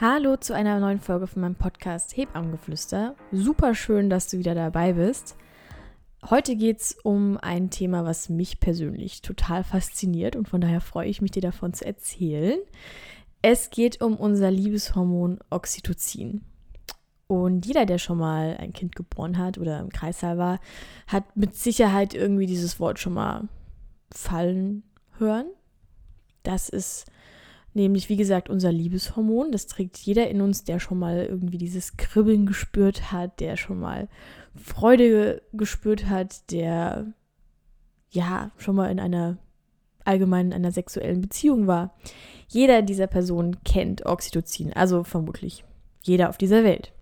Hallo zu einer neuen Folge von meinem Podcast Hebammengeflüster. Super schön, dass du wieder dabei bist. Heute geht es um ein Thema, was mich persönlich total fasziniert und von daher freue ich mich, dir davon zu erzählen. Es geht um unser Liebeshormon Oxytocin. Und jeder, der schon mal ein Kind geboren hat oder im Kreißsaal war, hat mit Sicherheit irgendwie dieses Wort schon mal fallen hören. Das ist nämlich, wie gesagt, unser Liebeshormon. Das trägt jeder in uns, der schon mal irgendwie dieses Kribbeln gespürt hat, der schon mal Freude gespürt hat, der ja schon mal in einer allgemein in einer sexuellen Beziehung war. Jeder dieser Personen kennt Oxytocin, also vermutlich jeder auf dieser Welt.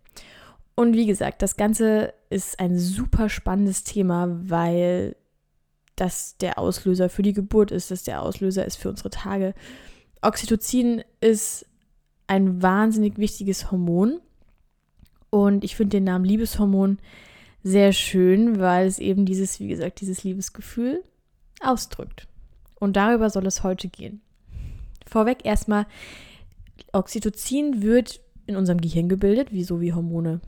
Und wie gesagt, das Ganze ist ein super spannendes Thema, weil das der Auslöser für die Geburt ist, dass der Auslöser ist für unsere Tage. Oxytocin ist ein wahnsinnig wichtiges Hormon und ich finde den Namen Liebeshormon sehr schön, weil es eben dieses, wie gesagt, dieses Liebesgefühl ausdrückt. Und darüber soll es heute gehen. Vorweg erstmal, Oxytocin wird in unserem Gehirn gebildet, wie so wie Hormone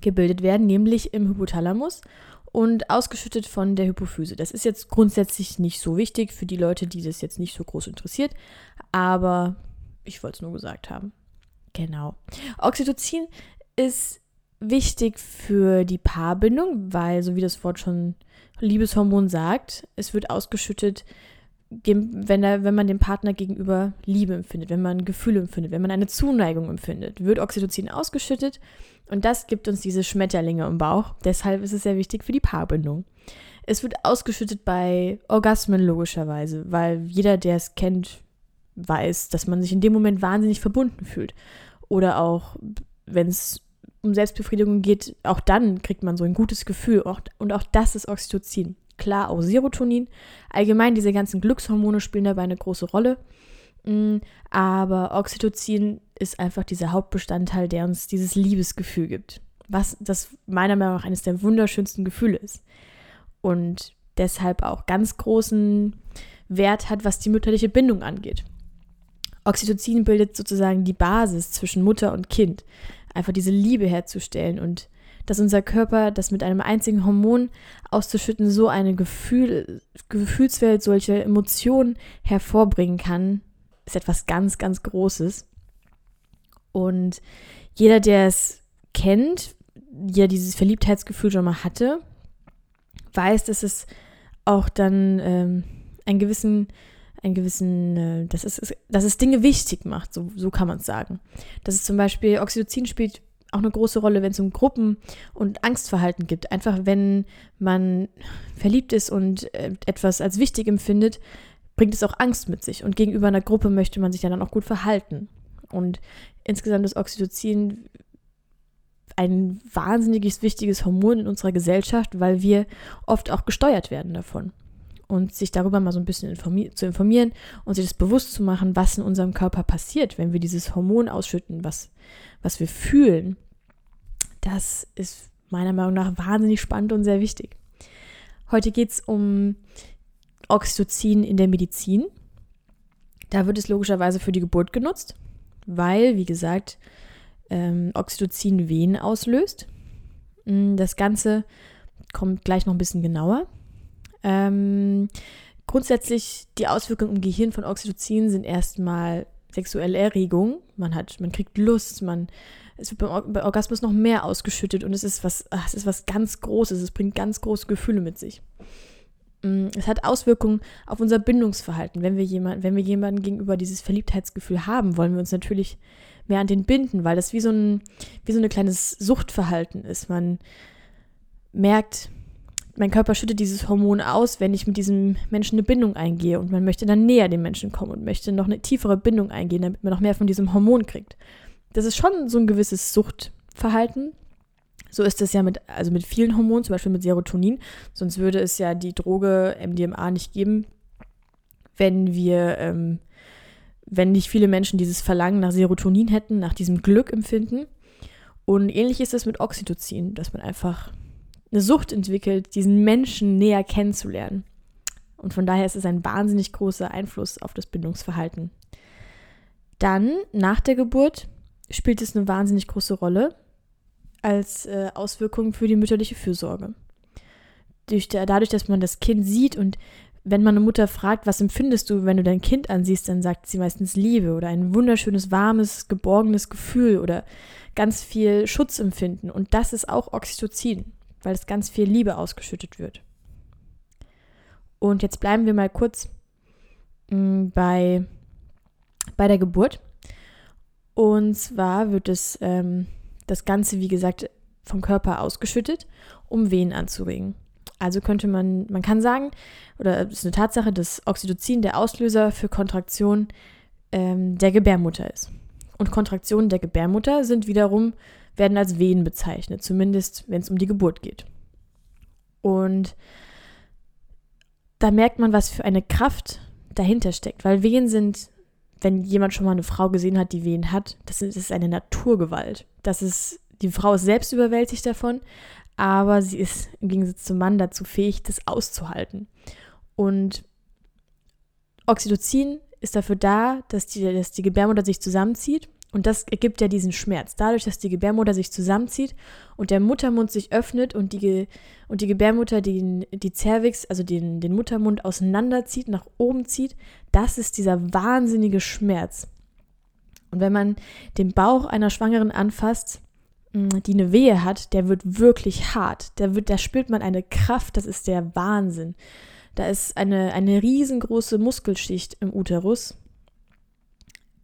gebildet werden, nämlich im Hypothalamus und ausgeschüttet von der Hypophyse. Das ist jetzt grundsätzlich nicht so wichtig für die Leute, die das jetzt nicht so groß interessiert, aber ich wollte es nur gesagt haben. Genau. Oxytocin ist wichtig für die Paarbindung, weil, so wie das Wort schon Liebeshormon sagt, es wird ausgeschüttet, wenn, er, wenn man dem Partner gegenüber Liebe empfindet, wenn man Gefühle empfindet, wenn man eine Zuneigung empfindet, wird Oxytocin ausgeschüttet und das gibt uns diese Schmetterlinge im Bauch. Deshalb ist es sehr wichtig für die Paarbindung. Es wird ausgeschüttet bei Orgasmen logischerweise, weil jeder, der es kennt, weiß, dass man sich in dem Moment wahnsinnig verbunden fühlt. Oder auch, wenn es um Selbstbefriedigung geht, auch dann kriegt man so ein gutes Gefühl. Und auch das ist Oxytocin. Klar, auch Serotonin. Allgemein, diese ganzen Glückshormone spielen dabei eine große Rolle. Mm, aber Oxytocin ist einfach dieser Hauptbestandteil, der uns dieses Liebesgefühl gibt. Was das meiner Meinung nach eines der wunderschönsten Gefühle ist. Und deshalb auch ganz großen Wert hat, was die mütterliche Bindung angeht. Oxytocin bildet sozusagen die Basis zwischen Mutter und Kind. Einfach diese Liebe herzustellen und dass unser Körper das mit einem einzigen Hormon auszuschütten so eine Gefühl, Gefühlswelt, solche Emotionen hervorbringen kann, ist etwas ganz, ganz Großes. Und jeder, der es kennt, ja dieses Verliebtheitsgefühl schon mal hatte, weiß, dass es auch dann ähm, einen gewissen, einen gewissen, äh, dass, es, dass es Dinge wichtig macht, so, so kann man es sagen. Dass es zum Beispiel Oxytocin spielt auch eine große Rolle, wenn es um Gruppen- und Angstverhalten gibt. Einfach wenn man verliebt ist und äh, etwas als wichtig empfindet, bringt es auch Angst mit sich. Und gegenüber einer Gruppe möchte man sich ja dann auch gut verhalten. Und insgesamt ist Oxytocin ein wahnsinniges wichtiges Hormon in unserer Gesellschaft, weil wir oft auch gesteuert werden davon. Und sich darüber mal so ein bisschen informi zu informieren und sich das bewusst zu machen, was in unserem Körper passiert, wenn wir dieses Hormon ausschütten, was, was wir fühlen, das ist meiner Meinung nach wahnsinnig spannend und sehr wichtig. Heute geht es um Oxytocin in der Medizin. Da wird es logischerweise für die Geburt genutzt, weil, wie gesagt, ähm, Oxytocin Wehen auslöst. Mm, das Ganze kommt gleich noch ein bisschen genauer. Ähm, grundsätzlich die Auswirkungen im Gehirn von Oxytocin sind erstmal sexuelle Erregung. Man hat, man kriegt Lust, man es wird beim, Orgasmus noch mehr ausgeschüttet und es ist was, ach, es ist was ganz Großes. Es bringt ganz große Gefühle mit sich. Mm, es hat Auswirkungen auf unser Bindungsverhalten. Wenn wir, jemand, wenn wir jemanden gegenüber dieses Verliebtheitsgefühl haben, wollen wir uns natürlich mehr an den binden, weil das wie so ein, wie so ein kleines Suchtverhalten ist. Man merkt, mein Körper schüttet dieses Hormon aus, wenn ich mit diesem Menschen eine Bindung eingehe und man möchte dann näher dem Menschen kommen und möchte noch eine tiefere Bindung eingehen, damit man noch mehr von diesem Hormon kriegt. Das ist schon so ein gewisses Suchtverhalten. So ist es ja mit, also mit vielen Hormonen, zum Beispiel mit Serotonin. Sonst würde es ja die Droge MDMA nicht geben, wenn wir, ähm, wenn nicht viele Menschen dieses Verlangen nach Serotonin hätten, nach diesem Glück empfinden. Und ähnlich ist es mit Oxytocin, dass man einfach eine Sucht entwickelt, diesen Menschen näher kennenzulernen. Und von daher ist es ein wahnsinnig großer Einfluss auf das Bindungsverhalten. Dann, nach der Geburt, spielt es eine wahnsinnig große Rolle als äh, Auswirkung für die mütterliche Fürsorge. Durch dadurch, dass man das Kind sieht und wenn man eine Mutter fragt, was empfindest du, wenn du dein Kind ansiehst, dann sagt sie meistens Liebe oder ein wunderschönes, warmes, geborgenes Gefühl oder ganz viel Schutzempfinden. Und das ist auch Oxytocin, weil es ganz viel Liebe ausgeschüttet wird. Und jetzt bleiben wir mal kurz mm, bei, bei der Geburt. Und zwar wird es ähm, das Ganze, wie gesagt, vom Körper ausgeschüttet, um Wehen anzuregen. Also könnte man, man kann sagen, oder es ist eine Tatsache, dass Oxytocin der Auslöser für Kontraktion ähm, der Gebärmutter ist. Und Kontraktionen der Gebärmutter sind wiederum, werden als Wehen bezeichnet, zumindest wenn es um die Geburt geht. Und da merkt man, was für eine Kraft dahinter steckt, weil Wehen sind, wenn jemand schon mal eine Frau gesehen hat, die Wehen hat, das ist, eine Naturgewalt. Das ist, die Frau ist selbst überwältigt davon, aber sie ist im Gegensatz zum Mann dazu fähig, das auszuhalten. Und Oxytocin ist dafür da, dass die, dass die Gebärmutter sich zusammenzieht und das ergibt ja diesen Schmerz. Dadurch, dass die Gebärmutter sich zusammenzieht und der Muttermund sich öffnet und die, und die Gebärmutter den, die Cervix, also den, den Muttermund auseinanderzieht, nach oben zieht, das ist dieser wahnsinnige Schmerz. Und wenn man den Bauch einer Schwangeren anfasst, Mm, die eine Wehe hat, der wird wirklich hart. Der wird, da spürt man eine Kraft, das ist der Wahnsinn. Da ist eine, eine riesengroße Muskelschicht im Uterus.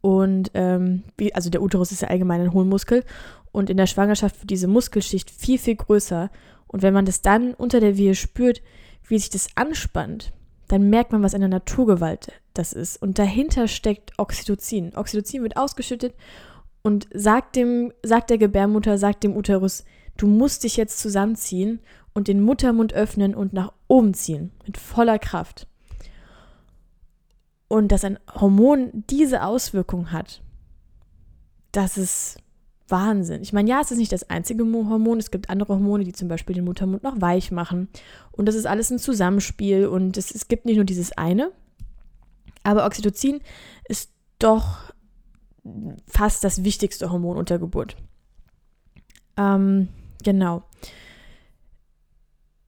Und ähm, wie, also der Uterus ist ja allgemein ein Hohlmuskel. Und in der Schwangerschaft wird diese Muskelschicht viel, viel größer. Und wenn man das dann unter der Wehe spürt, wie sich das anspannt, dann merkt man, was eine Naturgewalt das ist. Und dahinter steckt Oxytocin. Oxytocin wird ausgeschüttet und sagt dem, sagt der Gebärmutter, sagt dem Uterus, du musst dich jetzt zusammenziehen und den Muttermund öffnen und nach oben ziehen mit voller Kraft. Und dass ein Hormon diese Auswirkung hat, das ist Wahnsinn. Ich meine, ja, es ist nicht das einzige Hormon. Es gibt andere Hormone, die zum Beispiel den Muttermund noch weich machen. Und das ist alles ein Zusammenspiel. Und es, es gibt nicht nur dieses eine. Aber Oxytocin ist doch fast das wichtigste Hormon unter Geburt. Ähm, genau.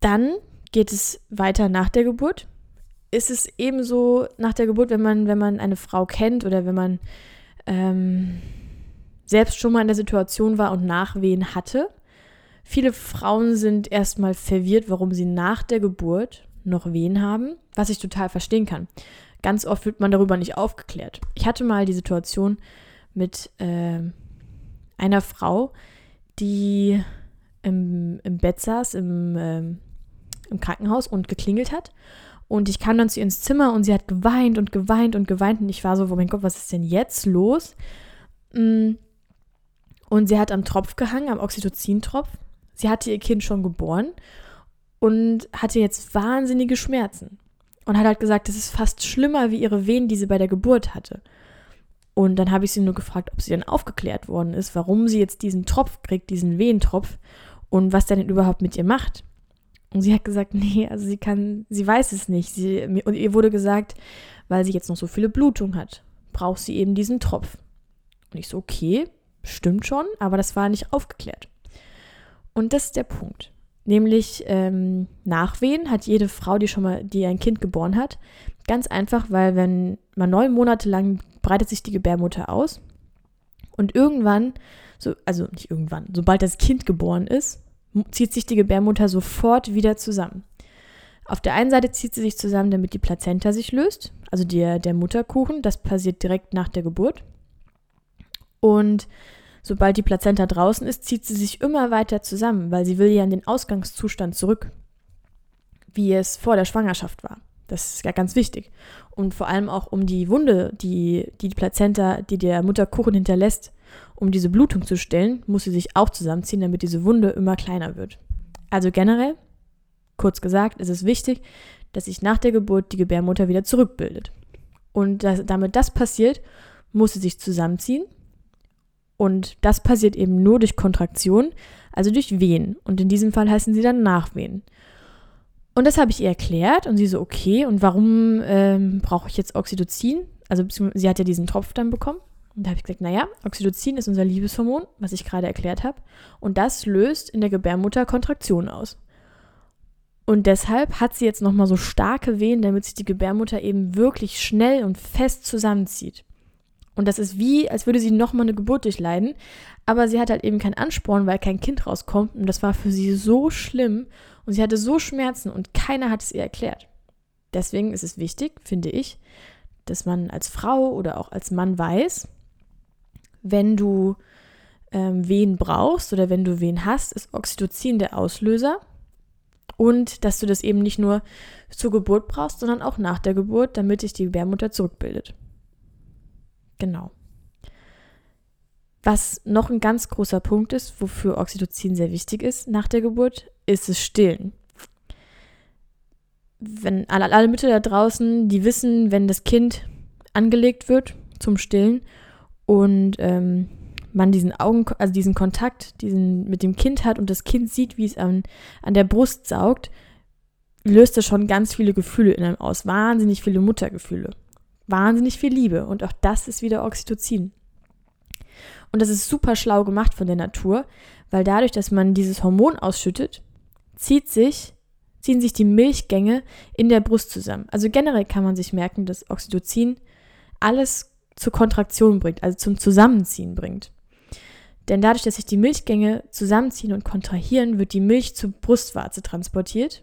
Dann geht es weiter nach der Geburt. Ist es ebenso nach der Geburt, wenn man, wenn man eine Frau kennt oder wenn man ähm, selbst schon mal in der Situation war und Nachwehen hatte. Viele Frauen sind erstmal verwirrt, warum sie nach der Geburt noch Wehen haben, was ich total verstehen kann. Ganz oft wird man darüber nicht aufgeklärt. Ich hatte mal die Situation, mit äh, einer Frau, die im, im Bett saß, im, äh, im Krankenhaus und geklingelt hat. Und ich kam dann zu ihr ins Zimmer und sie hat geweint und geweint und geweint. Und ich war so, oh mein Gott, was ist denn jetzt los? Mm. Und sie hat am Tropf gehangen, am Oxytocin-Tropf. Sie hatte ihr Kind schon geboren und hatte jetzt wahnsinnige Schmerzen. Und hat halt gesagt, das ist fast schlimmer wie ihre Wehen, die sie bei der Geburt hatte. Und dann habe ich sie nur gefragt, ob sie dann aufgeklärt worden ist, warum sie jetzt diesen Tropf kriegt, diesen Wehentropf und was der denn überhaupt mit ihr macht. Und sie hat gesagt, nee, also sie kann, sie weiß es nicht. Sie, und ihr wurde gesagt, weil sie jetzt noch so viele Blutung hat, braucht sie eben diesen Tropf. Und ich so, okay, stimmt schon, aber das war nicht aufgeklärt. Und das ist der Punkt. Nämlich ähm, Nachwehen hat jede Frau, die schon mal, die ein Kind geboren hat, ganz einfach, weil wenn man neun Monate lang breitet sich die Gebärmutter aus und irgendwann, so, also nicht irgendwann, sobald das Kind geboren ist, zieht sich die Gebärmutter sofort wieder zusammen. Auf der einen Seite zieht sie sich zusammen, damit die Plazenta sich löst, also der, der Mutterkuchen, das passiert direkt nach der Geburt. Und sobald die Plazenta draußen ist, zieht sie sich immer weiter zusammen, weil sie will ja in den Ausgangszustand zurück, wie es vor der Schwangerschaft war. Das ist ja ganz wichtig. Und vor allem auch um die Wunde, die die Plazenta, die der Mutterkuchen hinterlässt, um diese Blutung zu stellen, muss sie sich auch zusammenziehen, damit diese Wunde immer kleiner wird. Also generell, kurz gesagt, ist es wichtig, dass sich nach der Geburt die Gebärmutter wieder zurückbildet. Und das, damit das passiert, muss sie sich zusammenziehen, und das passiert eben nur durch Kontraktion, also durch Wehen. Und in diesem Fall heißen sie dann Nachwehen. Und das habe ich ihr erklärt und sie so, okay, und warum ähm, brauche ich jetzt Oxytocin? Also sie hat ja diesen Tropf dann bekommen. Und da habe ich gesagt, naja, Oxytocin ist unser Liebeshormon, was ich gerade erklärt habe. Und das löst in der Gebärmutter Kontraktion aus. Und deshalb hat sie jetzt nochmal so starke Wehen, damit sich die Gebärmutter eben wirklich schnell und fest zusammenzieht. Und das ist wie, als würde sie nochmal eine Geburt durchleiden. Aber sie hat halt eben keinen Ansporn, weil kein Kind rauskommt. Und das war für sie so schlimm. Und sie hatte so Schmerzen und keiner hat es ihr erklärt. Deswegen ist es wichtig, finde ich, dass man als Frau oder auch als Mann weiß, wenn du ähm, Wehen brauchst oder wenn du Wehen hast, ist Oxytocin der Auslöser. Und dass du das eben nicht nur zur Geburt brauchst, sondern auch nach der Geburt, damit sich die Gebärmutter zurückbildet. Genau. Was noch ein ganz großer Punkt ist, wofür Oxytocin sehr wichtig ist nach der Geburt, ist das Stillen. Wenn alle, alle Mütter da draußen, die wissen, wenn das Kind angelegt wird zum Stillen und ähm, man diesen Augen, also diesen Kontakt, diesen mit dem Kind hat und das Kind sieht, wie es an, an der Brust saugt, löst das schon ganz viele Gefühle in einem aus. Wahnsinnig viele Muttergefühle. Wahnsinnig viel Liebe. Und auch das ist wieder Oxytocin. Und das ist super schlau gemacht von der Natur, weil dadurch, dass man dieses Hormon ausschüttet, zieht sich, ziehen sich die Milchgänge in der Brust zusammen. Also generell kann man sich merken, dass Oxytocin alles zur Kontraktion bringt, also zum Zusammenziehen bringt. Denn dadurch, dass sich die Milchgänge zusammenziehen und kontrahieren, wird die Milch zur Brustwarze transportiert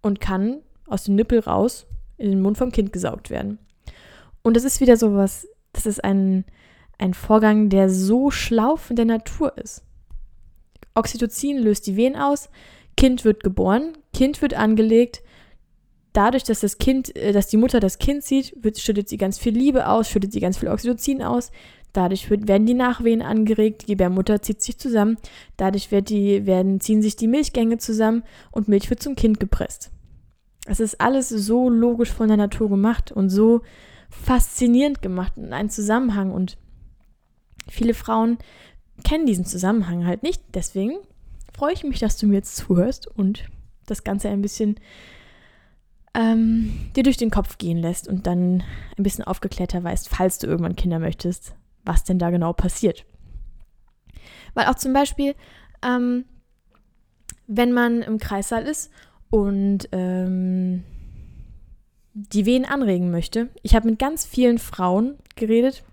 und kann aus dem Nippel raus in den Mund vom Kind gesaugt werden. Und das ist wieder so was, das ist ein, ein Vorgang, der so schlau von der Natur ist. Oxytocin löst die Wehen aus, Kind wird geboren, Kind wird angelegt, dadurch, dass das Kind, äh, dass die Mutter das Kind sieht, wird, schüttet sie ganz viel Liebe aus, schüttet sie ganz viel Oxytocin aus. Dadurch wird, werden die Nachwehen angeregt, die Gebärmutter zieht sich zusammen. Dadurch wird die, werden, ziehen sich die Milchgänge zusammen und Milch wird zum Kind gepresst. Es ist alles so logisch von der Natur gemacht und so faszinierend gemacht in einen Zusammenhang. Und viele Frauen kennen diesen Zusammenhang halt nicht. Deswegen freue ich mich, dass du mir jetzt zuhörst und das Ganze ein bisschen ähm, dir durch den Kopf gehen lässt und dann ein bisschen aufgeklärter weißt, falls du irgendwann Kinder möchtest, was denn da genau passiert. Weil auch zum Beispiel, ähm, wenn man im Kreissaal ist und ähm, die Wehen anregen möchte. Ich habe mit ganz vielen Frauen geredet,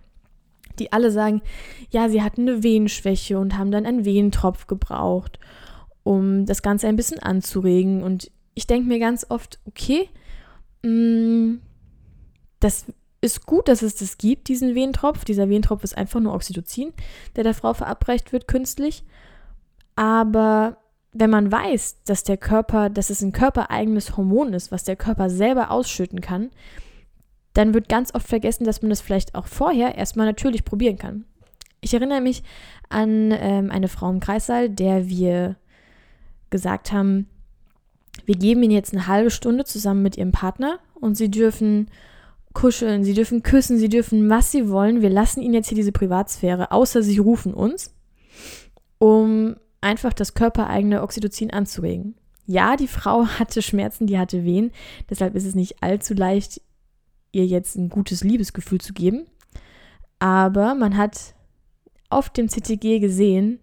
die alle sagen, ja, sie hatten eine Wehenschwäche und haben dann einen Wehentropf gebraucht, um das Ganze ein bisschen anzuregen. Und ich denke mir ganz oft, okay, mh, mm, das ist gut, dass es das gibt, diesen Wehentropf. Dieser Wehentropf ist einfach nur Oxytocin, der der Frau verabreicht wird künstlich. Aber wenn man weiß, dass der Körper, dass es ein körpereigenes Hormon ist, was der Körper selber ausschütten kann, dann wird ganz oft vergessen, dass man das vielleicht auch vorher erstmal natürlich probieren kann. Ich erinnere mich an ähm, eine Frau im Kreissaal, der wir gesagt haben, wir geben ihnen jetzt eine halbe Stunde zusammen mit ihrem Partner und sie dürfen kuscheln, sie dürfen küssen, sie dürfen, was sie wollen. Wir lassen ihnen jetzt hier diese Privatsphäre, außer sie rufen uns, um einfach das körpereigene Oxytocin anzuregen. Ja, die Frau hatte Schmerzen, die hatte Wehen, deshalb ist es nicht allzu leicht, ihr jetzt ein gutes Liebesgefühl zu geben. Aber man hat auf dem CTG gesehen,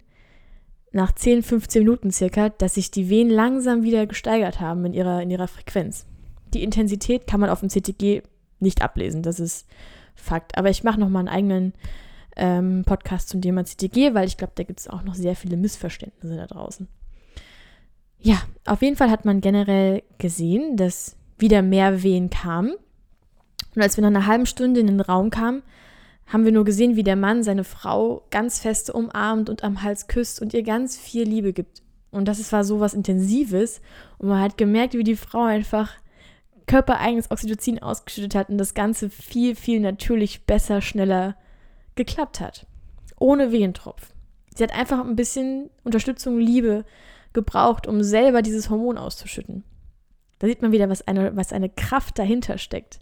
nach 10, 15 Minuten circa, dass sich die Wehen langsam wieder gesteigert haben in ihrer, in ihrer Frequenz. Die Intensität kann man auf dem CTG nicht ablesen, das ist Fakt. Aber ich mache nochmal einen eigenen ähm, Podcast zum Thema CTG, weil ich glaube, da gibt es auch noch sehr viele Missverständnisse da draußen. Ja, auf jeden Fall hat man generell gesehen, dass wieder mehr Wehen kamen. Und als wir nach einer halben Stunde in den Raum kamen, haben wir nur gesehen, wie der Mann seine Frau ganz fest umarmt und am Hals küsst und ihr ganz viel Liebe gibt. Und das war so was Intensives. Und man hat gemerkt, wie die Frau einfach körpereigenes Oxytocin ausgeschüttet hat und das Ganze viel, viel natürlich besser, schneller geklappt hat. Ohne Wehentropf. Sie hat einfach ein bisschen Unterstützung, Liebe gebraucht, um selber dieses Hormon auszuschütten. Da sieht man wieder, was eine, was eine Kraft dahinter steckt.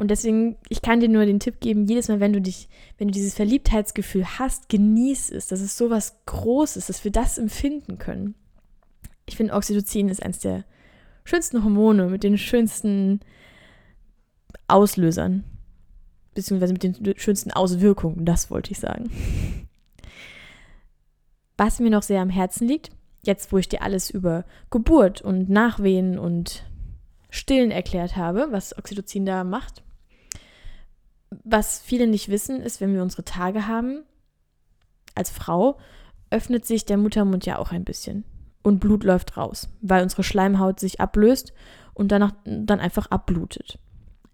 Und deswegen, ich kann dir nur den Tipp geben, jedes Mal, wenn du dich, wenn du dieses Verliebtheitsgefühl hast, genieß es. Das ist so was Großes, dass wir das empfinden können. Ich finde, Oxytocin ist eines der schönsten Hormone mit den schönsten Auslösern. beziehungsweise mit den schönsten Auswirkungen, das wollte ich sagen. Was mir noch sehr am Herzen liegt, jetzt wo ich dir alles über Geburt und Nachwehen und Stillen erklärt habe, was Oxytocin da macht. Was viele nicht wissen, ist, wenn wir unsere Tage haben, als Frau, öffnet sich der Muttermund ja auch ein bisschen und Blut läuft raus, weil unsere Schleimhaut sich ablöst und danach dann einfach abblutet.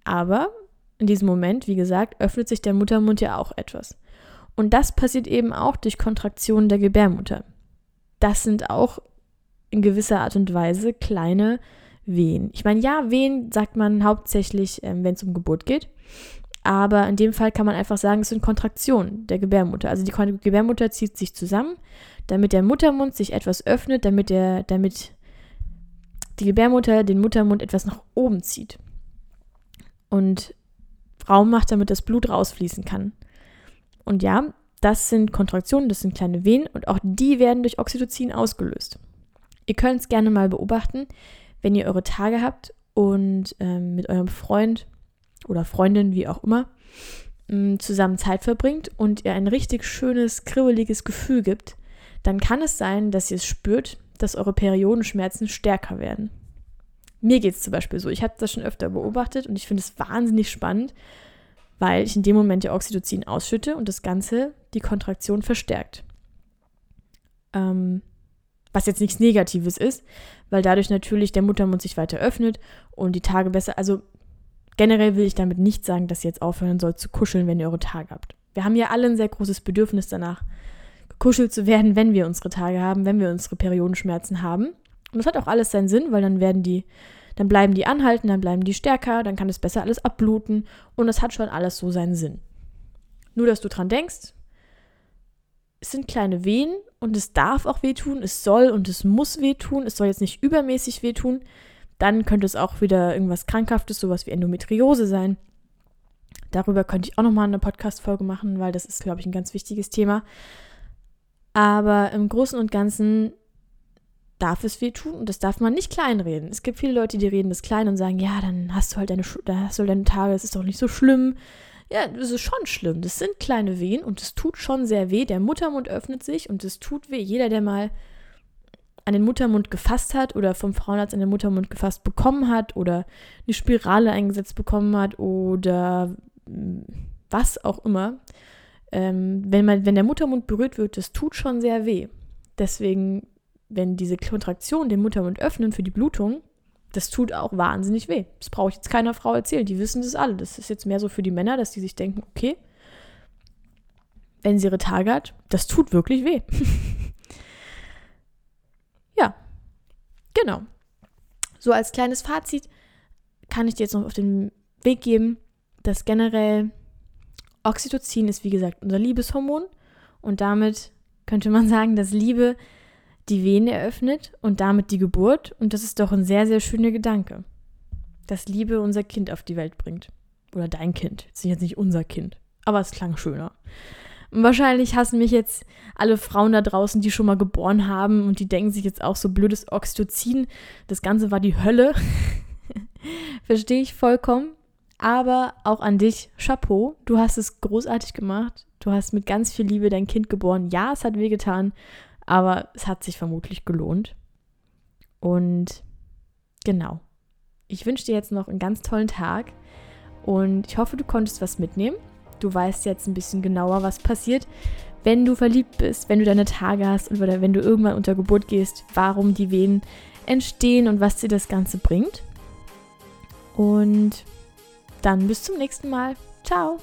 Aber in diesem Moment, wie gesagt, öffnet sich der Muttermund ja auch etwas. Und das passiert eben auch durch Kontraktionen der Gebärmutter. Das sind auch in gewisser Art und Weise kleine Wehen. Ich meine, ja, Wehen sagt man hauptsächlich, ähm, wenn es um Geburt geht. Aber in dem Fall kann man einfach sagen, es sind Kontraktionen der Gebärmutter. Also die Gebärmutter zieht sich zusammen, damit der Muttermund sich etwas öffnet, damit, der, damit die Gebärmutter den Muttermund etwas nach oben zieht. Und Raum macht, damit das Blut rausfließen kann. Und ja, das sind Kontraktionen, das sind kleine Venen und auch die werden durch Oxytocin ausgelöst. Ihr könnt es gerne mal beobachten, wenn ihr eure Tage habt und ähm, mit eurem Freund oder Freundin, wie auch immer, ähm, zusammen Zeit verbringt und ihr ein richtig schönes, kribbeliges Gefühl gibt, dann kann es sein, dass ihr es spürt, dass eure Periodenschmerzen stärker werden. Mir geht es zum Beispiel so. Ich habe das schon öfter beobachtet und ich finde es wahnsinnig spannend, weil ich in dem Moment ja Oxytocin ausschütte und das Ganze die Kontraktion verstärkt. Ähm, was jetzt nichts Negatives ist, weil dadurch natürlich der Muttermund sich weiter öffnet und die Tage besser. Also generell will ich damit nicht sagen, dass ihr jetzt aufhören sollt zu kuscheln, wenn ihr eure Tage habt. Wir haben ja alle ein sehr großes Bedürfnis danach, gekuschelt zu werden, wenn wir unsere Tage haben, wenn wir unsere Periodenschmerzen haben. Und das hat auch alles seinen Sinn, weil dann werden die, dann bleiben die anhalten, dann bleiben die stärker, dann kann es besser alles abbluten und das hat schon alles so seinen Sinn. Nur, dass du dran denkst, es sind kleine Wehen und es darf auch wehtun, es soll und es muss wehtun, es soll jetzt nicht übermäßig wehtun. Dann könnte es auch wieder irgendwas Krankhaftes, sowas wie Endometriose sein. Darüber könnte ich auch nochmal eine Podcast-Folge machen, weil das ist, glaube ich, ein ganz wichtiges Thema. Aber im Großen und Ganzen darf es wehtun und das darf man nicht kleinreden. Es gibt viele Leute, die reden das klein und sagen, ja, dann hast du halt deine, da hast du deine Tage, das ist doch nicht so schlimm. Ja, das ist schon schlimm. Das sind kleine Wehen und es tut schon sehr weh. Der Muttermund öffnet sich und es tut weh. Jeder, der mal an den Muttermund gefasst hat oder vom Frauenarzt an den Muttermund gefasst bekommen hat oder eine Spirale eingesetzt bekommen hat oder hm, was auch immer, ähm, wenn, man, wenn der Muttermund berührt wird, das tut schon sehr weh. Deswegen, wenn diese Kontraktionen den Muttermund öffnen für die Blutung, das tut auch wahnsinnig weh. Das brauche ich jetzt keiner Frau erzählen. Die wissen das alle. Das ist jetzt mehr so für die Männer, dass die sich denken, okay, wenn sie ihre Tage hat, das tut wirklich weh. ja, genau. So als kleines Fazit kann ich dir jetzt noch auf den Weg geben, dass generell Oxytocin ist, wie gesagt, unser Liebeshormon und damit könnte man sagen, dass Liebe die Venen eröffnet und damit die Geburt. Und das ist doch ein sehr, sehr schöner Gedanke, dass Liebe unser Kind auf die Welt bringt. Oder dein Kind. Jetzt nicht unser Kind. Aber es klang schöner. Und wahrscheinlich hassen mich jetzt alle Frauen da draußen, die schon mal geboren haben und die denken sich jetzt auch so blödes Oxytocin. Das Ganze war die Hölle. Verstehe ich vollkommen. Aber auch an dich, Chapeau. Du hast es großartig gemacht. Du hast mit ganz viel Liebe dein Kind geboren. Ja, es hat wehgetan, aber es hat sich vermutlich gelohnt. Und genau. Ich wünsche dir jetzt noch einen ganz tollen Tag und ich hoffe, du konntest was mitnehmen. Du weißt jetzt ein bisschen genauer, was passiert, wenn du verliebt bist, wenn du deine Tage hast oder wenn du irgendwann unter Geburt gehst, warum die Wehen entstehen und was dir das Ganze bringt. Und dann bis zum nächsten Mal. Ciao.